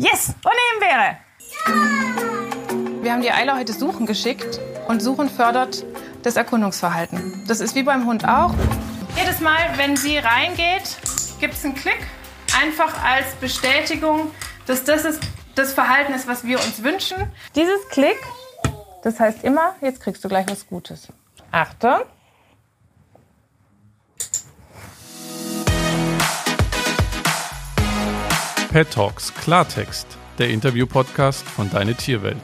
Yes! Und Himbeere! Ja! Wir haben die Eile heute suchen geschickt und suchen fördert das Erkundungsverhalten. Das ist wie beim Hund auch. Jedes Mal, wenn sie reingeht, gibt es einen Klick. Einfach als Bestätigung, dass das ist, das Verhalten ist, was wir uns wünschen. Dieses Klick, das heißt immer, jetzt kriegst du gleich was Gutes. Achtung. Pet Talks Klartext, der Interview-Podcast von Deine Tierwelt.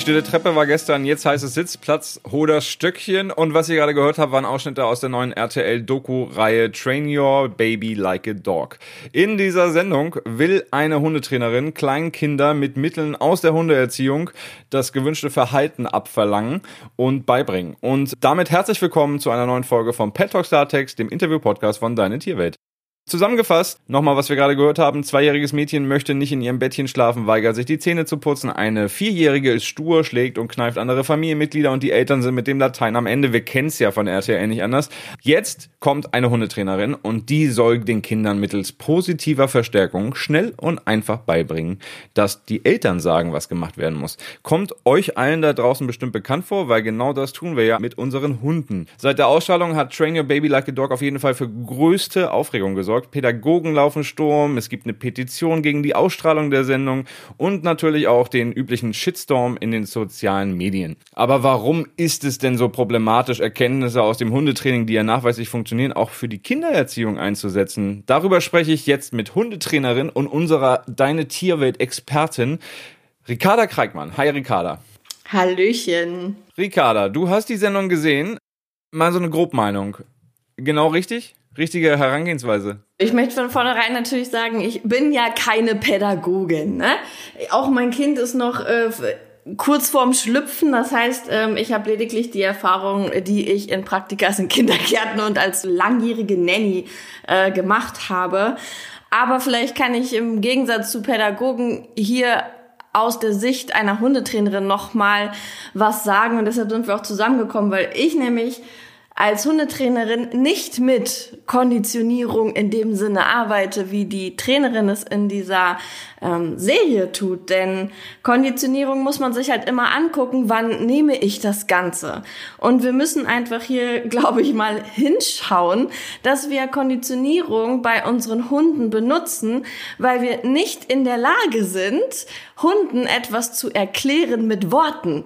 Stille Treppe war gestern, jetzt heißt es Sitzplatz, Hoders Stöckchen. Und was ihr gerade gehört habt, waren Ausschnitte aus der neuen RTL-Doku-Reihe Train Your Baby Like a Dog. In dieser Sendung will eine Hundetrainerin kleinen Kinder mit Mitteln aus der Hundeerziehung das gewünschte Verhalten abverlangen und beibringen. Und damit herzlich willkommen zu einer neuen Folge vom Pet Talk Startext, dem Interview-Podcast von Deine Tierwelt. Zusammengefasst, nochmal, was wir gerade gehört haben. Zweijähriges Mädchen möchte nicht in ihrem Bettchen schlafen, weigert sich die Zähne zu putzen. Eine Vierjährige ist stur, schlägt und kneift andere Familienmitglieder und die Eltern sind mit dem Latein am Ende. Wir kennen es ja von RTL nicht anders. Jetzt kommt eine Hundetrainerin und die soll den Kindern mittels positiver Verstärkung schnell und einfach beibringen, dass die Eltern sagen, was gemacht werden muss. Kommt euch allen da draußen bestimmt bekannt vor, weil genau das tun wir ja mit unseren Hunden. Seit der Ausstrahlung hat Train Your Baby Like a Dog auf jeden Fall für größte Aufregung gesorgt gesorgt. Pädagogen laufen Sturm, es gibt eine Petition gegen die Ausstrahlung der Sendung und natürlich auch den üblichen Shitstorm in den sozialen Medien. Aber warum ist es denn so problematisch, Erkenntnisse aus dem Hundetraining, die ja nachweislich funktionieren, auch für die Kindererziehung einzusetzen? Darüber spreche ich jetzt mit Hundetrainerin und unserer Deine Tierwelt-Expertin Ricarda Kreikmann. Hi Ricarda. Hallöchen. Ricarda, du hast die Sendung gesehen. Mal so eine Grobmeinung. Genau richtig? Richtige Herangehensweise. Ich möchte von vornherein natürlich sagen, ich bin ja keine Pädagogin. Ne? Auch mein Kind ist noch äh, kurz vorm Schlüpfen. Das heißt, ähm, ich habe lediglich die Erfahrung, die ich in Praktikas in Kindergärten und als langjährige Nanny äh, gemacht habe. Aber vielleicht kann ich im Gegensatz zu Pädagogen hier aus der Sicht einer Hundetrainerin nochmal was sagen. Und deshalb sind wir auch zusammengekommen, weil ich nämlich als Hundetrainerin nicht mit Konditionierung in dem Sinne arbeite, wie die Trainerin es in dieser ähm, Serie tut. Denn Konditionierung muss man sich halt immer angucken, wann nehme ich das Ganze. Und wir müssen einfach hier, glaube ich, mal hinschauen, dass wir Konditionierung bei unseren Hunden benutzen, weil wir nicht in der Lage sind, Hunden etwas zu erklären mit Worten.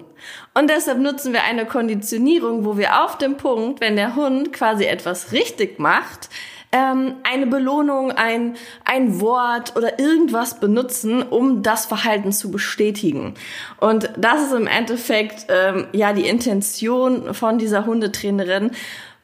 Und deshalb nutzen wir eine Konditionierung, wo wir auf dem Punkt, wenn der Hund quasi etwas richtig macht, ähm, eine Belohnung, ein, ein Wort oder irgendwas benutzen, um das Verhalten zu bestätigen. Und das ist im Endeffekt ähm, ja die Intention von dieser Hundetrainerin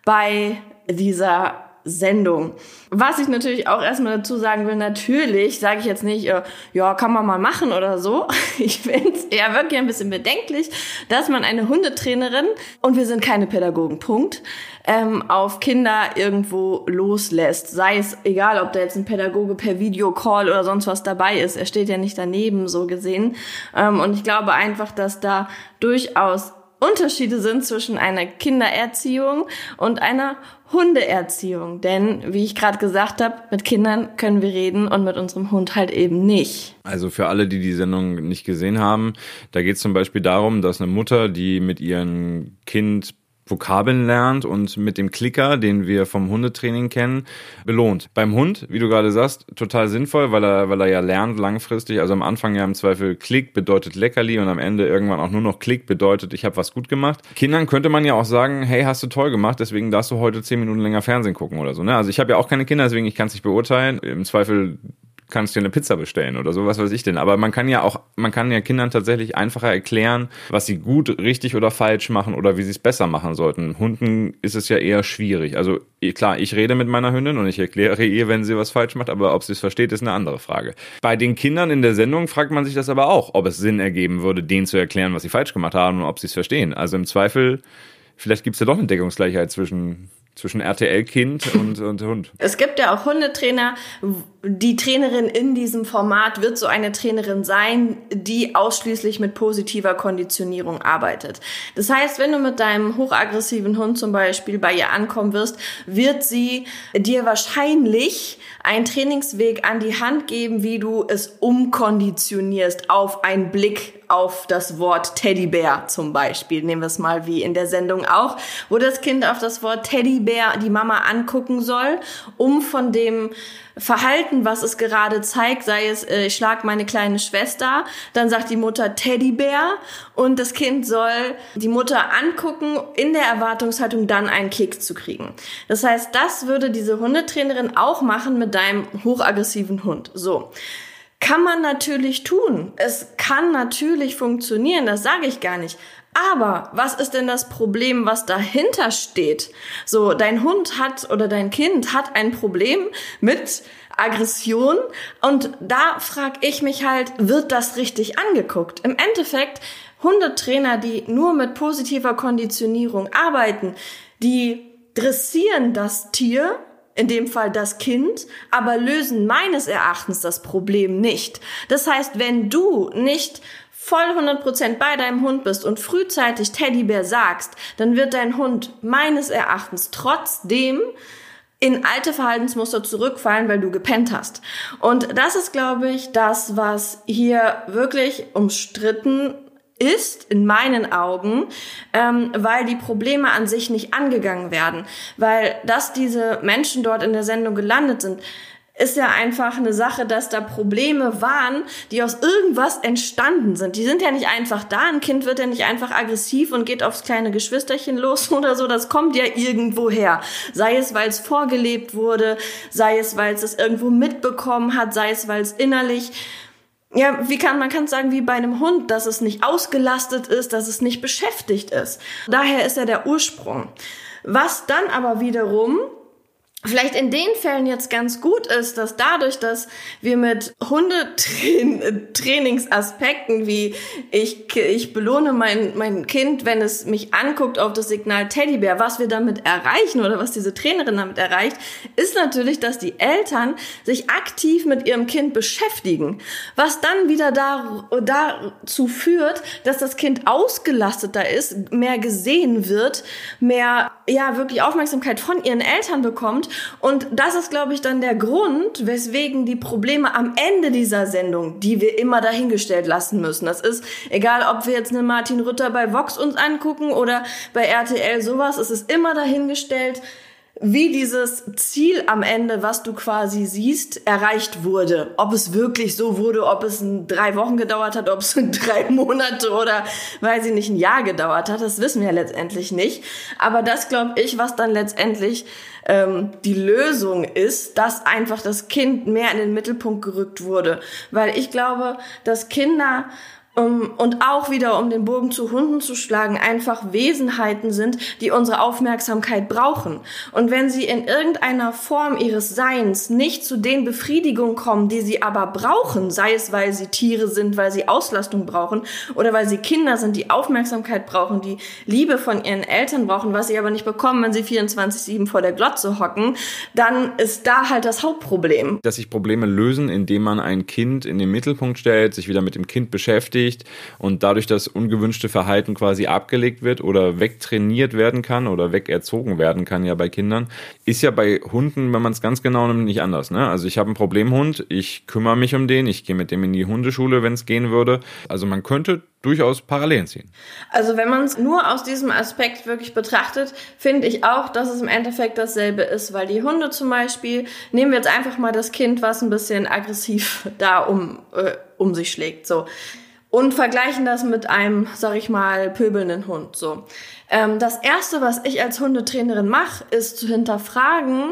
bei dieser Sendung. Was ich natürlich auch erstmal dazu sagen will, natürlich sage ich jetzt nicht, äh, ja, kann man mal machen oder so. Ich finde es eher wirklich ein bisschen bedenklich, dass man eine Hundetrainerin, und wir sind keine Pädagogen, Punkt, ähm, auf Kinder irgendwo loslässt. Sei es egal, ob da jetzt ein Pädagoge per Videocall oder sonst was dabei ist. Er steht ja nicht daneben, so gesehen. Ähm, und ich glaube einfach, dass da durchaus Unterschiede sind zwischen einer Kindererziehung und einer Hundeerziehung. Denn, wie ich gerade gesagt habe, mit Kindern können wir reden und mit unserem Hund halt eben nicht. Also für alle, die die Sendung nicht gesehen haben, da geht es zum Beispiel darum, dass eine Mutter, die mit ihrem Kind Vokabeln lernt und mit dem Klicker, den wir vom Hundetraining kennen, belohnt. Beim Hund, wie du gerade sagst, total sinnvoll, weil er, weil er ja lernt langfristig. Also am Anfang ja im Zweifel Klick bedeutet Leckerli und am Ende irgendwann auch nur noch Klick bedeutet, ich habe was gut gemacht. Kindern könnte man ja auch sagen, hey, hast du toll gemacht, deswegen darfst du heute zehn Minuten länger Fernsehen gucken oder so. Ne? Also ich habe ja auch keine Kinder, deswegen ich kann es nicht beurteilen. Im Zweifel kannst dir eine Pizza bestellen oder so, was weiß ich denn. Aber man kann ja auch, man kann ja Kindern tatsächlich einfacher erklären, was sie gut, richtig oder falsch machen oder wie sie es besser machen sollten. Hunden ist es ja eher schwierig. Also klar, ich rede mit meiner Hündin und ich erkläre ihr, wenn sie was falsch macht, aber ob sie es versteht, ist eine andere Frage. Bei den Kindern in der Sendung fragt man sich das aber auch, ob es Sinn ergeben würde, denen zu erklären, was sie falsch gemacht haben und ob sie es verstehen. Also im Zweifel, vielleicht gibt es ja doch eine Deckungsgleichheit zwischen zwischen RTL-Kind und, und Hund. Es gibt ja auch Hundetrainer. Die Trainerin in diesem Format wird so eine Trainerin sein, die ausschließlich mit positiver Konditionierung arbeitet. Das heißt, wenn du mit deinem hochaggressiven Hund zum Beispiel bei ihr ankommen wirst, wird sie dir wahrscheinlich einen Trainingsweg an die Hand geben, wie du es umkonditionierst auf einen Blick auf das Wort Teddybär zum Beispiel. Nehmen wir es mal wie in der Sendung auch, wo das Kind auf das Wort Teddybär die Mama angucken soll, um von dem Verhalten, was es gerade zeigt, sei es, äh, ich schlag meine kleine Schwester, dann sagt die Mutter Teddybär und das Kind soll die Mutter angucken, in der Erwartungshaltung dann einen Kick zu kriegen. Das heißt, das würde diese Hundetrainerin auch machen mit deinem hochaggressiven Hund. So. Kann man natürlich tun. Es kann natürlich funktionieren, das sage ich gar nicht. Aber was ist denn das Problem, was dahinter steht? So, dein Hund hat oder dein Kind hat ein Problem mit Aggression und da frage ich mich halt, wird das richtig angeguckt? Im Endeffekt, Hundetrainer, die nur mit positiver Konditionierung arbeiten, die dressieren das Tier in dem Fall das Kind, aber lösen meines Erachtens das Problem nicht. Das heißt, wenn du nicht voll 100% bei deinem Hund bist und frühzeitig Teddybär sagst, dann wird dein Hund meines Erachtens trotzdem in alte Verhaltensmuster zurückfallen, weil du gepennt hast. Und das ist, glaube ich, das, was hier wirklich umstritten ist, in meinen Augen, ähm, weil die Probleme an sich nicht angegangen werden. Weil dass diese Menschen dort in der Sendung gelandet sind, ist ja einfach eine Sache, dass da Probleme waren, die aus irgendwas entstanden sind. Die sind ja nicht einfach da. Ein Kind wird ja nicht einfach aggressiv und geht aufs kleine Geschwisterchen los oder so. Das kommt ja irgendwo her. Sei es, weil es vorgelebt wurde, sei es, weil es es irgendwo mitbekommen hat, sei es, weil es innerlich ja, wie kann man kann sagen wie bei einem Hund, dass es nicht ausgelastet ist, dass es nicht beschäftigt ist. Daher ist ja der Ursprung. Was dann aber wiederum vielleicht in den Fällen jetzt ganz gut ist, dass dadurch, dass wir mit Hundetrainingsaspekten wie ich, ich belohne mein, mein Kind, wenn es mich anguckt auf das Signal Teddybär, was wir damit erreichen oder was diese Trainerin damit erreicht, ist natürlich, dass die Eltern sich aktiv mit ihrem Kind beschäftigen, was dann wieder da, dazu führt, dass das Kind ausgelasteter ist, mehr gesehen wird, mehr, ja, wirklich Aufmerksamkeit von ihren Eltern bekommt und das ist, glaube ich, dann der Grund, weswegen die Probleme am Ende dieser Sendung, die wir immer dahingestellt lassen müssen. Das ist egal, ob wir jetzt eine Martin Rütter bei Vox uns angucken oder bei RTL sowas, es ist immer dahingestellt, wie dieses Ziel am Ende, was du quasi siehst, erreicht wurde. Ob es wirklich so wurde, ob es drei Wochen gedauert hat, ob es drei Monate oder, weiß ich nicht, ein Jahr gedauert hat, das wissen wir letztendlich nicht. Aber das glaube ich, was dann letztendlich ähm, die Lösung ist, dass einfach das Kind mehr in den Mittelpunkt gerückt wurde. Weil ich glaube, dass Kinder um, und auch wieder, um den Bogen zu Hunden zu schlagen, einfach Wesenheiten sind, die unsere Aufmerksamkeit brauchen. Und wenn sie in irgendeiner Form ihres Seins nicht zu den Befriedigungen kommen, die sie aber brauchen, sei es, weil sie Tiere sind, weil sie Auslastung brauchen oder weil sie Kinder sind, die Aufmerksamkeit brauchen, die Liebe von ihren Eltern brauchen, was sie aber nicht bekommen, wenn sie 24-7 vor der Glotze hocken, dann ist da halt das Hauptproblem. Dass sich Probleme lösen, indem man ein Kind in den Mittelpunkt stellt, sich wieder mit dem Kind beschäftigt, beschäftigt und dadurch das ungewünschte Verhalten quasi abgelegt wird oder wegtrainiert werden kann oder wegerzogen werden kann ja bei Kindern, ist ja bei Hunden, wenn man es ganz genau nimmt, nicht anders. Ne? Also ich habe einen Problemhund, ich kümmere mich um den, ich gehe mit dem in die Hundeschule, wenn es gehen würde. Also man könnte durchaus Parallelen ziehen. Also wenn man es nur aus diesem Aspekt wirklich betrachtet, finde ich auch, dass es im Endeffekt dasselbe ist, weil die Hunde zum Beispiel, nehmen wir jetzt einfach mal das Kind, was ein bisschen aggressiv da um, äh, um sich schlägt, so und vergleichen das mit einem, sag ich mal, pöbelnden Hund. So, ähm, das erste, was ich als Hundetrainerin mache, ist zu hinterfragen,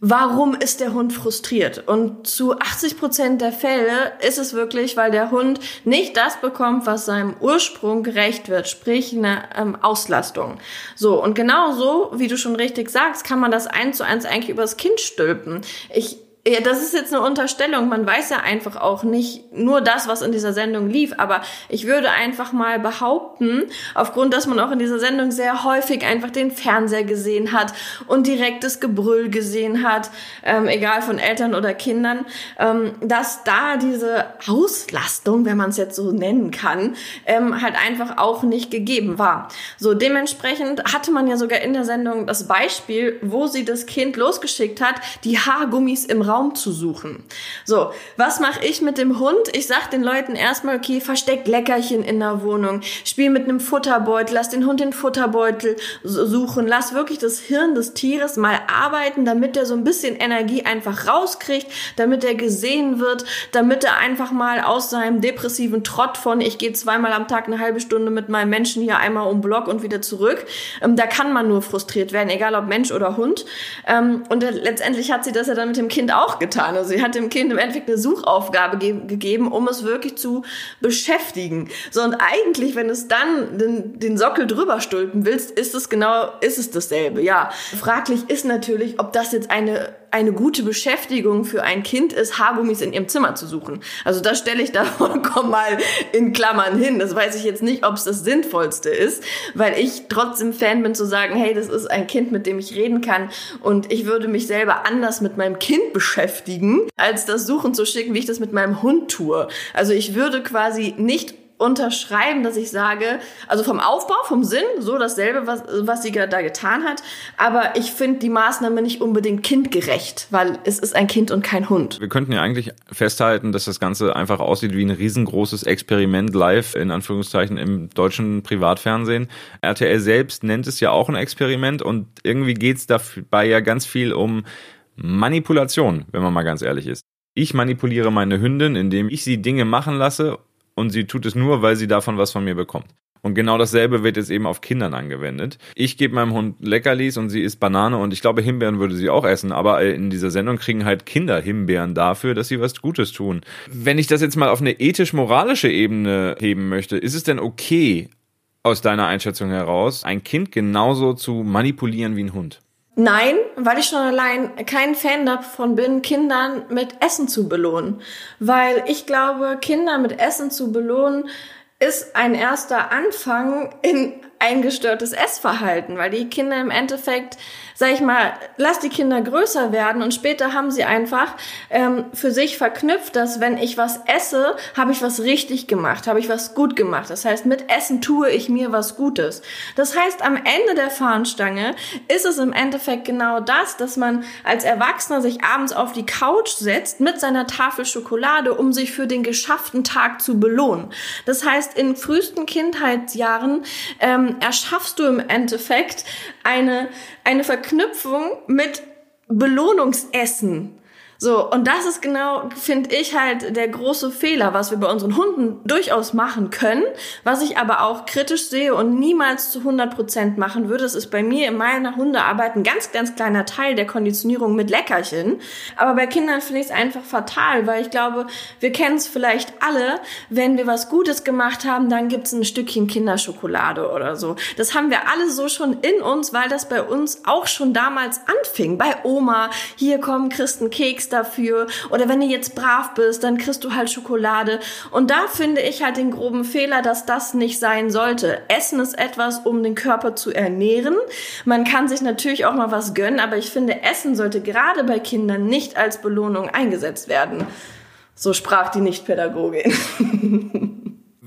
warum ist der Hund frustriert? Und zu 80 Prozent der Fälle ist es wirklich, weil der Hund nicht das bekommt, was seinem Ursprung gerecht wird, sprich eine ähm, Auslastung. So, und genau so, wie du schon richtig sagst, kann man das eins zu eins eigentlich übers Kind stülpen. Ich ja, das ist jetzt eine Unterstellung. Man weiß ja einfach auch nicht nur das, was in dieser Sendung lief. Aber ich würde einfach mal behaupten, aufgrund, dass man auch in dieser Sendung sehr häufig einfach den Fernseher gesehen hat und direktes Gebrüll gesehen hat, ähm, egal von Eltern oder Kindern, ähm, dass da diese Auslastung, wenn man es jetzt so nennen kann, ähm, halt einfach auch nicht gegeben war. So dementsprechend hatte man ja sogar in der Sendung das Beispiel, wo sie das Kind losgeschickt hat, die Haargummis im Raum zu suchen. So, was mache ich mit dem Hund? Ich sag den Leuten erstmal, okay, versteck Leckerchen in der Wohnung, spiel mit einem Futterbeutel, lass den Hund den Futterbeutel suchen, lass wirklich das Hirn des Tieres mal arbeiten, damit er so ein bisschen Energie einfach rauskriegt, damit er gesehen wird, damit er einfach mal aus seinem depressiven Trott von ich gehe zweimal am Tag eine halbe Stunde mit meinem Menschen hier einmal um Block und wieder zurück. Ähm, da kann man nur frustriert werden, egal ob Mensch oder Hund. Ähm, und letztendlich hat sie das ja dann mit dem Kind auch getan. Also sie hat dem Kind im Endeffekt eine Suchaufgabe ge gegeben, um es wirklich zu beschäftigen. So und eigentlich, wenn es dann den, den Sockel drüber stülpen willst, ist es genau, ist es dasselbe. Ja, fraglich ist natürlich, ob das jetzt eine eine gute Beschäftigung für ein Kind ist, Haargummis in ihrem Zimmer zu suchen. Also das stelle ich da vollkommen mal in Klammern hin. Das weiß ich jetzt nicht, ob es das Sinnvollste ist, weil ich trotzdem Fan bin zu sagen, hey, das ist ein Kind, mit dem ich reden kann und ich würde mich selber anders mit meinem Kind beschäftigen, als das Suchen zu schicken, wie ich das mit meinem Hund tue. Also ich würde quasi nicht unterschreiben, dass ich sage, also vom Aufbau, vom Sinn, so dasselbe, was, was sie da getan hat. Aber ich finde die Maßnahme nicht unbedingt kindgerecht, weil es ist ein Kind und kein Hund. Wir könnten ja eigentlich festhalten, dass das Ganze einfach aussieht wie ein riesengroßes Experiment live, in Anführungszeichen, im deutschen Privatfernsehen. RTL selbst nennt es ja auch ein Experiment und irgendwie geht es dabei ja ganz viel um Manipulation, wenn man mal ganz ehrlich ist. Ich manipuliere meine Hündin, indem ich sie Dinge machen lasse und sie tut es nur, weil sie davon was von mir bekommt. Und genau dasselbe wird jetzt eben auf Kindern angewendet. Ich gebe meinem Hund Leckerlis und sie isst Banane und ich glaube, Himbeeren würde sie auch essen, aber in dieser Sendung kriegen halt Kinder Himbeeren dafür, dass sie was Gutes tun. Wenn ich das jetzt mal auf eine ethisch-moralische Ebene heben möchte, ist es denn okay, aus deiner Einschätzung heraus, ein Kind genauso zu manipulieren wie ein Hund? Nein, weil ich schon allein kein Fan davon bin, Kindern mit Essen zu belohnen. Weil ich glaube, Kinder mit Essen zu belohnen, ist ein erster Anfang in ein gestörtes Essverhalten, weil die Kinder im Endeffekt sag ich mal, lass die Kinder größer werden und später haben sie einfach ähm, für sich verknüpft, dass wenn ich was esse, habe ich was richtig gemacht, habe ich was gut gemacht. Das heißt, mit Essen tue ich mir was Gutes. Das heißt, am Ende der Fahnenstange ist es im Endeffekt genau das, dass man als Erwachsener sich abends auf die Couch setzt mit seiner Tafel Schokolade, um sich für den geschafften Tag zu belohnen. Das heißt, in frühesten Kindheitsjahren ähm, erschaffst du im Endeffekt eine, eine Verknüpfung mit Belohnungsessen. So, und das ist genau, finde ich halt der große Fehler, was wir bei unseren Hunden durchaus machen können, was ich aber auch kritisch sehe und niemals zu 100 Prozent machen würde. Das ist bei mir in meiner Hundearbeit ein ganz, ganz kleiner Teil der Konditionierung mit Leckerchen. Aber bei Kindern finde ich es einfach fatal, weil ich glaube, wir kennen es vielleicht alle, wenn wir was Gutes gemacht haben, dann gibt's ein Stückchen Kinderschokolade oder so. Das haben wir alle so schon in uns, weil das bei uns auch schon damals anfing. Bei Oma, hier kommen einen Keks, dafür. Oder wenn du jetzt brav bist, dann kriegst du halt Schokolade. Und da finde ich halt den groben Fehler, dass das nicht sein sollte. Essen ist etwas, um den Körper zu ernähren. Man kann sich natürlich auch mal was gönnen, aber ich finde, Essen sollte gerade bei Kindern nicht als Belohnung eingesetzt werden. So sprach die Nichtpädagogin.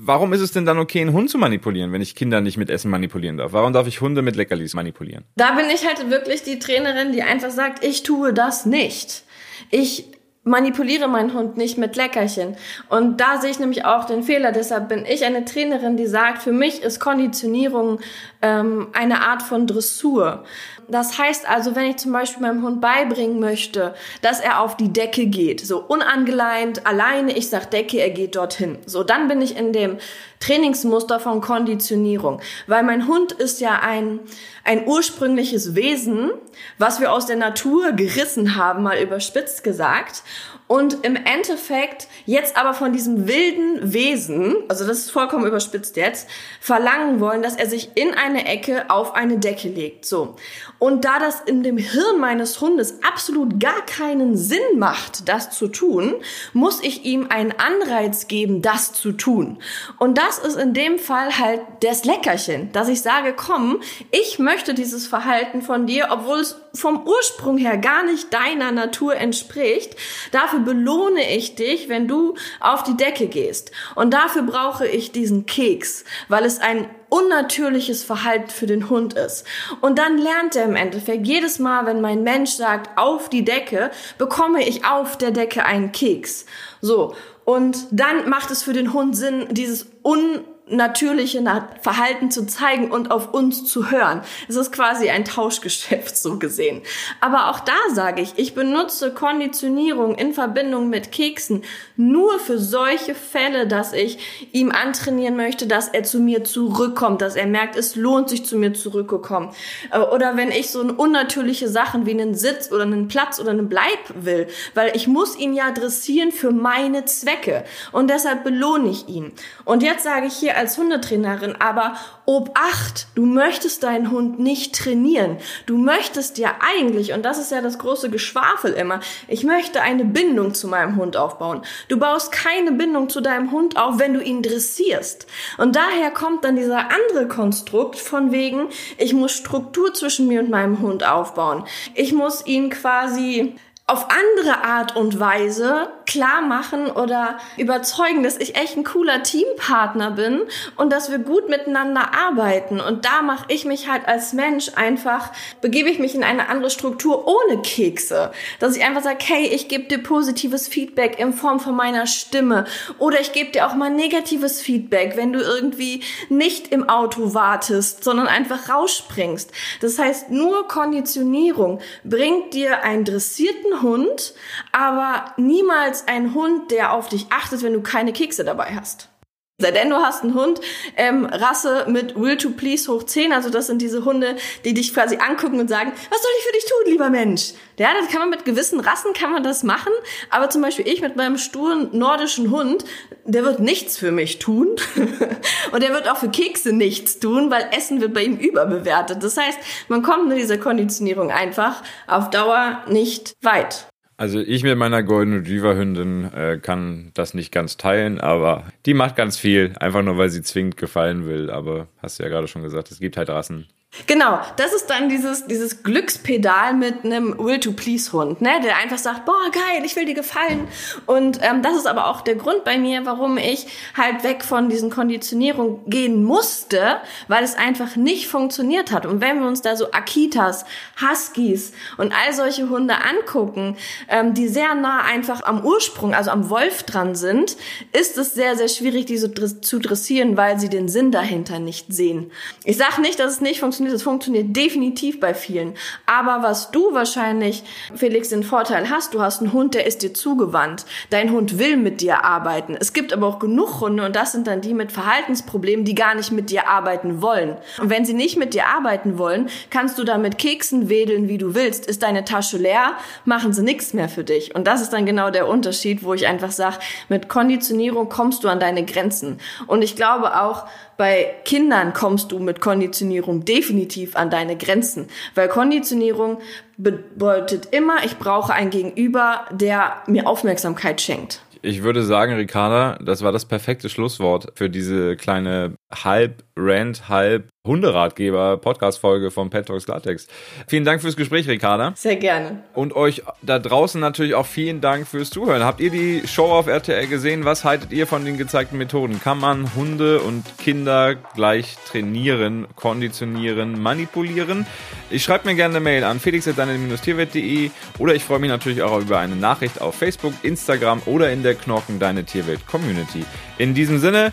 Warum ist es denn dann okay, einen Hund zu manipulieren, wenn ich Kinder nicht mit Essen manipulieren darf? Warum darf ich Hunde mit Leckerlis manipulieren? Da bin ich halt wirklich die Trainerin, die einfach sagt, ich tue das nicht. Ich manipuliere meinen Hund nicht mit Leckerchen. Und da sehe ich nämlich auch den Fehler. Deshalb bin ich eine Trainerin, die sagt, für mich ist Konditionierung ähm, eine Art von Dressur. Das heißt also, wenn ich zum Beispiel meinem Hund beibringen möchte, dass er auf die Decke geht, so unangeleint, alleine, ich sag Decke, er geht dorthin. So, dann bin ich in dem Trainingsmuster von Konditionierung. Weil mein Hund ist ja ein, ein ursprüngliches Wesen, was wir aus der Natur gerissen haben, mal überspitzt gesagt und im Endeffekt jetzt aber von diesem wilden Wesen, also das ist vollkommen überspitzt jetzt, verlangen wollen, dass er sich in eine Ecke auf eine Decke legt. So. Und da das in dem Hirn meines Hundes absolut gar keinen Sinn macht, das zu tun, muss ich ihm einen Anreiz geben, das zu tun. Und das ist in dem Fall halt das Leckerchen, dass ich sage, komm, ich möchte dieses Verhalten von dir, obwohl es vom Ursprung her gar nicht deiner Natur entspricht. Dafür belohne ich dich, wenn du auf die Decke gehst. Und dafür brauche ich diesen Keks, weil es ein unnatürliches Verhalten für den Hund ist. Und dann lernt er im Endeffekt jedes Mal, wenn mein Mensch sagt, auf die Decke, bekomme ich auf der Decke einen Keks. So. Und dann macht es für den Hund Sinn, dieses un natürliche Verhalten zu zeigen und auf uns zu hören. Es ist quasi ein Tauschgeschäft so gesehen. Aber auch da sage ich, ich benutze Konditionierung in Verbindung mit Keksen nur für solche Fälle, dass ich ihm antrainieren möchte, dass er zu mir zurückkommt, dass er merkt, es lohnt sich zu mir zurückzukommen. Äh, oder wenn ich so unnatürliche Sachen wie einen Sitz oder einen Platz oder einen Bleib will, weil ich muss ihn ja dressieren für meine Zwecke und deshalb belohne ich ihn. Und jetzt sage ich hier als Hundetrainerin, aber Obacht, du möchtest deinen Hund nicht trainieren. Du möchtest ja eigentlich, und das ist ja das große Geschwafel immer, ich möchte eine Bindung zu meinem Hund aufbauen. Du baust keine Bindung zu deinem Hund auf, wenn du ihn dressierst. Und daher kommt dann dieser andere Konstrukt von wegen, ich muss Struktur zwischen mir und meinem Hund aufbauen. Ich muss ihn quasi auf andere Art und Weise klar machen oder überzeugen, dass ich echt ein cooler Teampartner bin und dass wir gut miteinander arbeiten. Und da mache ich mich halt als Mensch einfach, begebe ich mich in eine andere Struktur ohne Kekse. Dass ich einfach sage, hey, ich gebe dir positives Feedback in Form von meiner Stimme. Oder ich gebe dir auch mal negatives Feedback, wenn du irgendwie nicht im Auto wartest, sondern einfach rausspringst. Das heißt, nur Konditionierung bringt dir einen dressierten Hund, aber niemals ein Hund, der auf dich achtet, wenn du keine Kekse dabei hast. Denn du hast einen Hund, ähm, Rasse mit Will to Please hoch 10, also das sind diese Hunde, die dich quasi angucken und sagen, was soll ich für dich tun, lieber Mensch? Ja, das kann man mit gewissen Rassen, kann man das machen, aber zum Beispiel ich mit meinem sturen nordischen Hund, der wird nichts für mich tun und der wird auch für Kekse nichts tun, weil Essen wird bei ihm überbewertet. Das heißt, man kommt mit dieser Konditionierung einfach auf Dauer nicht weit. Also ich mit meiner Golden Retriever Hündin äh, kann das nicht ganz teilen, aber die macht ganz viel, einfach nur weil sie zwingend gefallen will. Aber hast du ja gerade schon gesagt, es gibt halt Rassen, Genau, das ist dann dieses, dieses Glückspedal mit einem Will-to-Please-Hund, ne? der einfach sagt, boah, geil, ich will dir gefallen. Und ähm, das ist aber auch der Grund bei mir, warum ich halt weg von diesen Konditionierungen gehen musste, weil es einfach nicht funktioniert hat. Und wenn wir uns da so Akitas, Huskies und all solche Hunde angucken, ähm, die sehr nah einfach am Ursprung, also am Wolf dran sind, ist es sehr, sehr schwierig, die so zu dressieren, weil sie den Sinn dahinter nicht sehen. Ich sage nicht, dass es nicht funktioniert, funktioniert. Es funktioniert definitiv bei vielen. Aber was du wahrscheinlich, Felix, den Vorteil hast, du hast einen Hund, der ist dir zugewandt. Dein Hund will mit dir arbeiten. Es gibt aber auch genug Hunde und das sind dann die mit Verhaltensproblemen, die gar nicht mit dir arbeiten wollen. Und wenn sie nicht mit dir arbeiten wollen, kannst du da mit Keksen wedeln, wie du willst. Ist deine Tasche leer, machen sie nichts mehr für dich. Und das ist dann genau der Unterschied, wo ich einfach sage, mit Konditionierung kommst du an deine Grenzen. Und ich glaube auch, bei Kindern kommst du mit Konditionierung definitiv an deine Grenzen, weil Konditionierung bedeutet immer, ich brauche ein Gegenüber, der mir Aufmerksamkeit schenkt. Ich würde sagen, Ricarda, das war das perfekte Schlusswort für diese kleine halb Rant, halb Hunderatgeber Podcast-Folge von Pet Talks Latex. Vielen Dank fürs Gespräch, Ricarda. Sehr gerne. Und euch da draußen natürlich auch vielen Dank fürs Zuhören. Habt ihr die Show auf RTL gesehen? Was haltet ihr von den gezeigten Methoden? Kann man Hunde und Kinder gleich trainieren, konditionieren, manipulieren? Ich schreibe mir gerne eine Mail an felix.deine-tierwelt.de oder ich freue mich natürlich auch über eine Nachricht auf Facebook, Instagram oder in der Knorken Deine Tierwelt Community. In diesem Sinne,